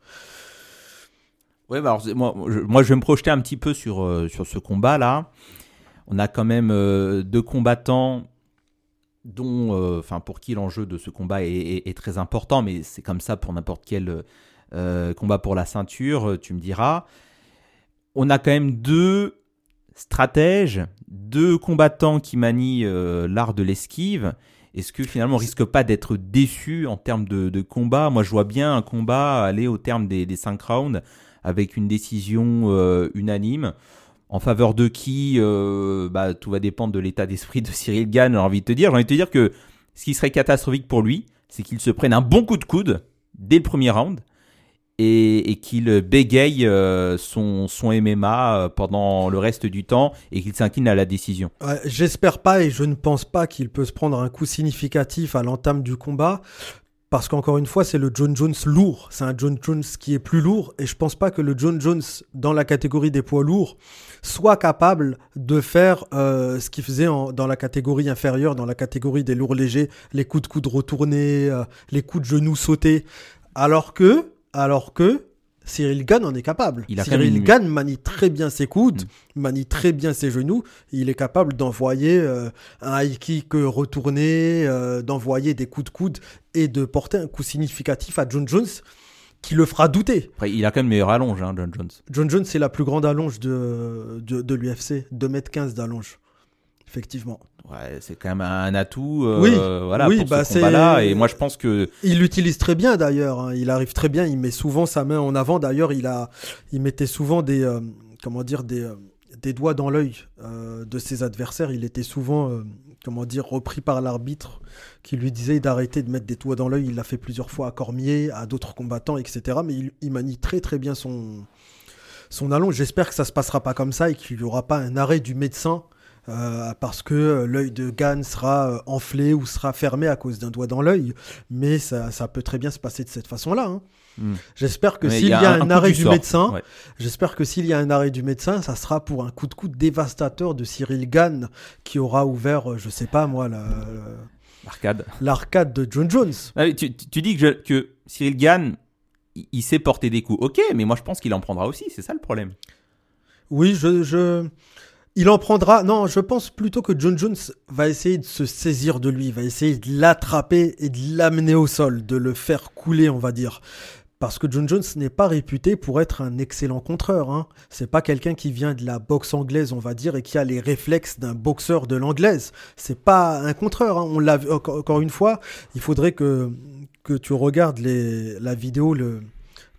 Ouais, bah alors, moi, je, moi, je vais me projeter un petit peu sur, euh, sur ce combat-là. On a quand même euh, deux combattants dont, euh, pour qui l'enjeu de ce combat est, très important, mais c'est comme ça pour n'importe quel combat pour la ceinture, tu me diras. On a quand même deux stratèges, deux combattants qui manient l'art de l'esquive. Est-ce que finalement on risque pas d'être déçu en termes de, de combat? Moi, je vois bien un combat aller au terme des, des cinq rounds avec une décision euh, unanime. En faveur de qui euh, bah, Tout va dépendre de l'état d'esprit de Cyril Gann, j'ai envie de te dire. J'ai envie de te dire que ce qui serait catastrophique pour lui, c'est qu'il se prenne un bon coup de coude dès le premier round et, qu'il bégaye euh, son, son MMA pendant le reste du temps et qu'il s'incline à la décision. J'espère pas et je ne pense pas qu'il peut se prendre un coup significatif à l'entame du combat. Parce qu'encore une fois, c'est le John Jones lourd. C'est un John Jones qui est plus lourd. Et je pense pas que le John Jones, dans la catégorie des poids lourds, soit capable de faire euh, ce qu'il faisait en- dans la catégorie inférieure, dans la catégorie des lourds légers, les coups de coude retournés, euh, les coups de genoux sautés. Alors que, alors que, Cyril Gann en est capable. Il a Cyril une- Gann manie très bien ses coudes, manie très bien ses genoux. Il est capable d'envoyer euh, un high kick retourné, euh, d'envoyer des coups de coude et de porter un coup significatif à John Jones qui le fera douter. Après, il a quand même meilleure allonge, hein, John Jones. John Jones, c'est la plus grande allonge de, de, de l'UFC, 2m15 d'allonge. Effectivement. Ouais, c'est quand même un atout euh, Oui, voilà, oui, pour bah, ce c'est- Et moi, je pense que Il l'utilise très bien d'ailleurs. hein. Il arrive très bien. Il met souvent sa main en avant. D'ailleurs, il a, il mettait souvent des, euh, comment dire, des, euh, des doigts dans l'œil de ses adversaires. Il était souvent, comment dire, repris par l'arbitre qui lui disait d'arrêter de mettre des doigts dans l'œil. Il l'a fait plusieurs fois à Cormier, à d'autres combattants, etc. Mais il, il manie très très bien son, son allonge. J'espère que ça se passera pas comme ça et qu'il n'y aura pas un arrêt du médecin. Euh, parce que euh, l'œil de Gann sera euh, enflé ou sera fermé à cause d'un doigt dans l'œil, mais ça, ça peut très bien se passer de cette façon-là. hein. Hmm. J'espère que s'il y a, un, arrêt du médecin, Ouais. j'espère que s'il y a un arrêt du médecin, ça sera pour un coup de coude dévastateur de Cyril Gann qui aura ouvert, je sais pas moi, la- l'arcade. l'arcade de John Jones. Ah tu, tu- tu dis que, je- que Cyril Gann, il, il sait porter des coups. Ok, mais moi, je pense qu'il en prendra aussi. C'est ça le problème. Oui, je, je... Il en prendra. Non, je pense plutôt que John Jones va essayer de se saisir de lui, va essayer de l'attraper et de l'amener au sol, de le faire couler, on va dire. Parce que John Jones n'est pas réputé pour être un excellent contreur. Hein. C'est pas quelqu'un qui vient de la boxe anglaise, on va dire, et qui a les réflexes d'un boxeur de l'anglaise. C'est pas un contreur. hein. On l'a encore une fois. Il faudrait que que tu regardes la vidéo, le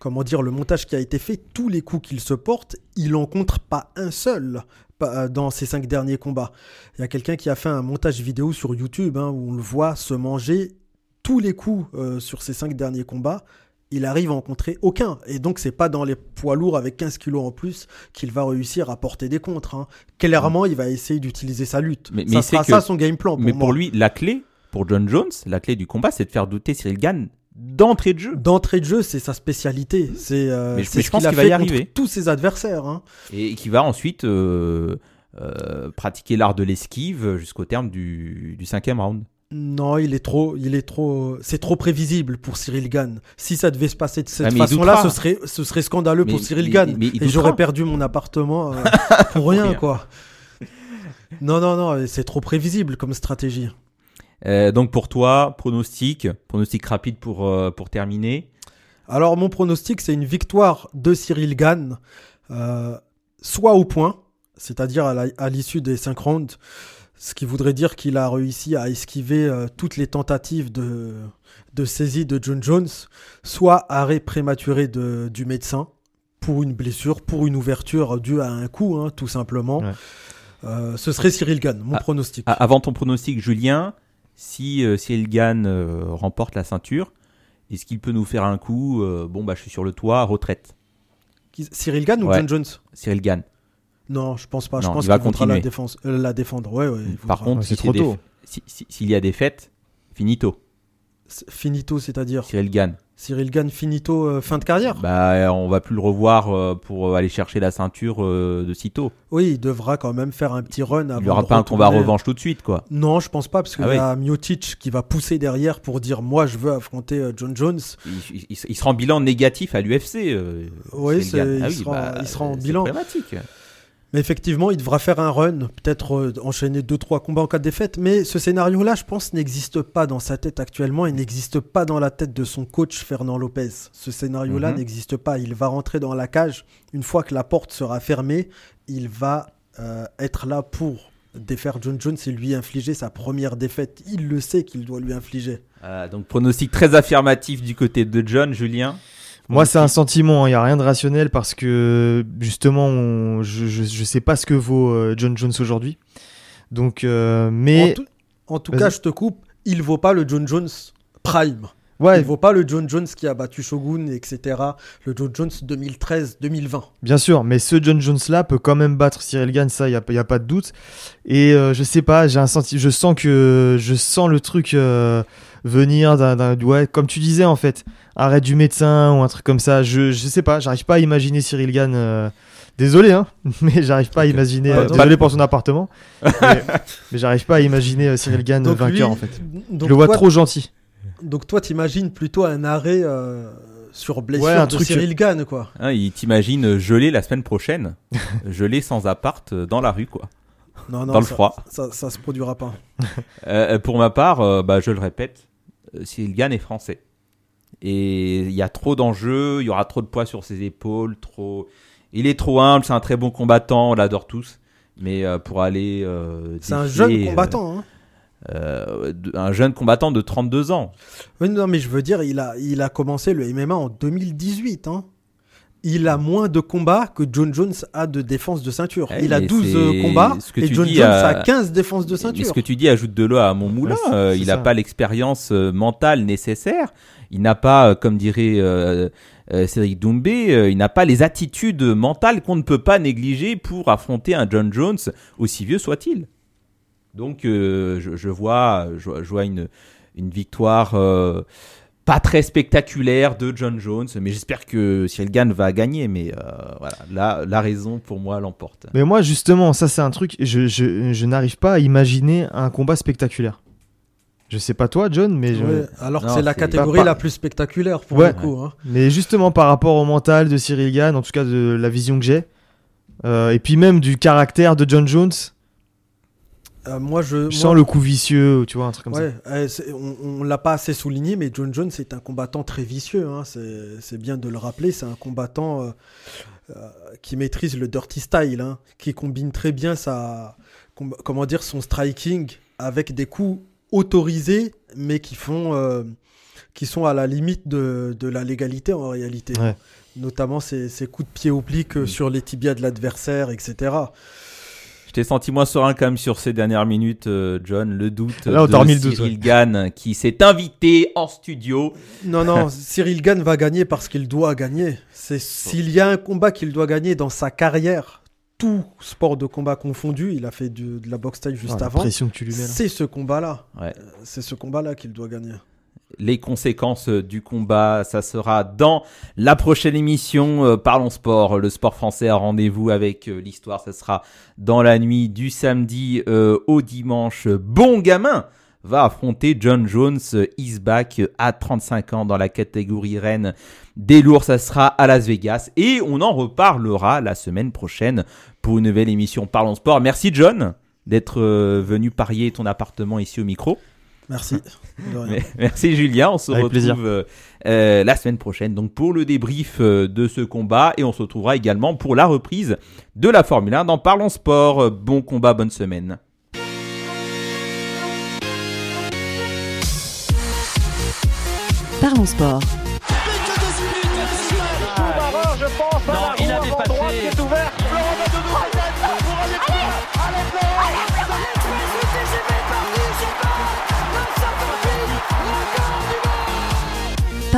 comment dire, le montage qui a été fait. Tous les coups qu'il se porte, il en contre pas un seul dans ses cinq derniers combats. Il y a quelqu'un qui a fait un montage vidéo sur YouTube hein, où on le voit se manger tous les coups euh, sur ses cinq derniers combats. Il arrive à en contrer aucun. Et donc, c'est pas dans les poids lourds avec 15 kilos en plus qu'il va réussir à porter des contres. hein. Clairement, il va essayer d'utiliser sa lutte. Mais- ça mais sera c'est ça son game plan pour mais moi. pour lui, la clé, pour John Jones, la clé du combat, c'est de faire douter Cyril Gann d'entrée de jeu. D'entrée de jeu, c'est sa spécialité. C'est euh, Mais je- ce pense qu'il a qu'il va fait y contre arriver. tous ses adversaires. hein. Et qui va ensuite euh, euh, pratiquer l'art de l'esquive jusqu'au terme du, du cinquième round. Non, il est trop, il est trop, c'est trop prévisible pour Cyril Gann. Si ça devait se passer de cette Ah, façon-là, ce serait, ce serait scandaleux Mais- pour Cyril mais- Gann. et j'aurais perdu mon appartement euh, pour rien, rien. quoi. Non, non, non, c'est trop prévisible comme stratégie. Euh, donc pour toi, pronostic, pronostic rapide pour, euh, pour terminer. Alors mon pronostic, c'est une victoire de Cyril Gann, euh, soit au point, c'est-à-dire à l'issue des cinq rounds, ce qui voudrait dire qu'il a réussi à esquiver euh, toutes les tentatives de, de saisie de John Jones, soit arrêt prématuré de, du médecin pour une blessure, pour une ouverture due à un coup, hein, tout simplement. Ouais. Euh, ce serait Cyril Gann, mon Ah, pronostic. Ah, Avant ton pronostic, Julien, si euh, Cyril Gann euh, remporte la ceinture, est-ce qu'il peut nous faire un coup euh, Bon, bah, je suis sur le toit, retraite? Qui- Cyril Gann ou Ouais. John Jones? Cyril Gann. Non, je pense pas. je Non, pense il va qu'il voudra la, continuer. défense, euh, la défendre. Ouais, ouais, il Par voudra. contre, Ouais, c'est si trop des- tôt. si- si- S'il y a des fêtes, finito. Finito, c'est-à-dire Cyril Gann. Cyril Gann finito euh, fin de carrière Bah, on va plus le revoir euh, pour euh, aller chercher la ceinture euh, de sitôt. Oui, il devra quand même faire un petit run avant Il n'y aura de pas un combat revanche tout de suite, quoi. Non, je pense pas, parce qu'il Ah y a Miocic qui va pousser derrière pour dire moi je veux affronter euh, John Jones. Il, il- il sera en bilan négatif à l'UFC. euh, Oui, c'est- Ah il sera- il sera en c'est bilan. Mais effectivement, il devra faire un run, peut-être euh, enchaîner 2-3 combats en cas de défaite. Mais ce scénario-là, je pense, n'existe pas dans sa tête actuellement. Il n'existe pas dans la tête de son coach Fernand Lopez. Ce scénario-là Mhm. n'existe pas. Il va rentrer dans la cage. Une fois que la porte sera fermée, il va euh, être là pour défaire John Jones et lui infliger sa première défaite. Il le sait qu'il doit lui infliger. Euh, donc, pronostic très affirmatif du côté de John, Julien? Moi, c'est un sentiment, il n'y a rien de rationnel parce que justement, on- je, je, je sais pas ce que vaut euh, John Jones aujourd'hui. Donc, euh, mais En tout, en tout Vas-y. cas, je te coupe, il vaut pas le John Jones prime. ouais, Il vaut pas le John Jones qui a battu Shogun, etc. Le John Jones 2013-2020. bien sûr, mais ce John Jones là peut quand même battre Cyril Gann, ça, il y a, y a pas de doute. Et euh, je sais pas, j'ai un senti, je sens que je sens le truc euh, venir d'un, d'un- ouais, comme tu disais en fait, arrêt du médecin ou un truc comme ça. Je, je sais pas, j'arrive pas à imaginer Cyril Gann. euh, Désolé, hein, mais j'arrive pas à imaginer. Euh, désolé pour son appartement, mais, mais j'arrive pas à imaginer Cyril Gann Donc vainqueur lui- en fait. donc je le vois toi- trop gentil. Donc toi, t'imagines plutôt un arrêt euh, sur blessure Ouais, un de truc- Cyril Gann, quoi. Hein, il t'imagine gelé la semaine prochaine, gelé sans appart euh, dans la rue, quoi. Non, non, Dans le ça- froid. Ça, ça se produira pas. Euh, pour ma part, euh, bah, je le répète, euh, Cyril Gann est français. Et il y a trop d'enjeux, il y aura trop de poids sur ses épaules, trop. Il est trop humble, c'est un très bon combattant, on l'adore tous. Mais euh, pour aller. euh, C'est un jeune combattant. Hein. euh, un jeune combattant de 32 ans. Oui, non, mais je veux dire, il a, il a commencé le MMA en 2018. Hein. Il a moins de combats que John Jones a de défense de ceinture. Eh, il a mais 12 c'est euh, combats ce que et tu John dis Jones à- a 15 défenses de Mais ceinture. ce que tu dis ajoute de l'eau à mon moulin. Euh, il n'a pas l'expérience euh, mentale nécessaire. Il n'a pas, comme dirait euh, Cédric Doumbé, il n'a pas les attitudes mentales qu'on ne peut pas négliger pour affronter un John Jones, aussi vieux soit-il. Donc, je, je vois, je, vois- je vois une, une victoire pas très spectaculaire de John Jones, mais j'espère que Cyril Gann va gagner. Mais euh, voilà, la, la raison pour moi l'emporte. Mais moi, justement, ça c'est un truc, je, je, je n'arrive pas à imaginer un combat spectaculaire. Je sais pas toi, John, mais, je- Ouais, alors que c'est la catégorie Pas- pas- la plus spectaculaire pour Ouais. le coup. hein. mais justement par rapport au mental de Cyril Gann, en tout cas de la vision que j'ai, euh, et puis même du caractère de John Jones, Euh, moi, je, je moi- sens le coup vicieux, tu vois, un truc comme Ouais, euh, c'est- on, on l'a pas assez souligné, mais John Jones est un combattant très vicieux. hein, c'est bien de le rappeler. C'est un combattant euh, euh, qui maîtrise le dirty style, hein, qui combine très bien sa, com- comment dire, son striking avec des coups autorisés, mais qui font, qui sont à la limite de, de la légalité en réalité. Ouais. Notamment ses, coups de pied obliques euh, sur les tibias de l'adversaire, etc. Je t'ai senti moins serein quand même sur ces dernières minutes, euh, John. Le doute Là, on de le doute, Cyril ouais. Gann qui s'est invité en studio. Non, non, Cyril Gann va gagner parce qu'il doit gagner. C'est s'il y a un combat qu'il doit gagner dans sa carrière, tout sport de combat confondu, il a fait du- de la boxe taille juste Ah, avant. C'est ce combat-là. Ouais. Euh, C'est ce combat-là qu'il doit gagner. Les conséquences euh, du combat, ça sera dans la prochaine émission. Euh, Parlons sport, le sport français a rendez-vous avec euh, l'histoire. Ça sera dans la nuit du samedi au dimanche. Bon gamin va affronter John Jones, is back à 35 ans dans la catégorie reine des lourds. Ça sera à Las Vegas et on en reparlera la semaine prochaine pour une nouvelle émission Parlons sport. Merci John d'être venu parier ton appartement ici au micro. Merci. Merci Julien, on se Avec retrouve plaisir. euh, euh, la semaine prochaine donc pour le débrief euh, de ce combat et on se retrouvera également pour la reprise de la Formule 1 dans Parlons Sport. Bon combat, bonne semaine. Parlons sport.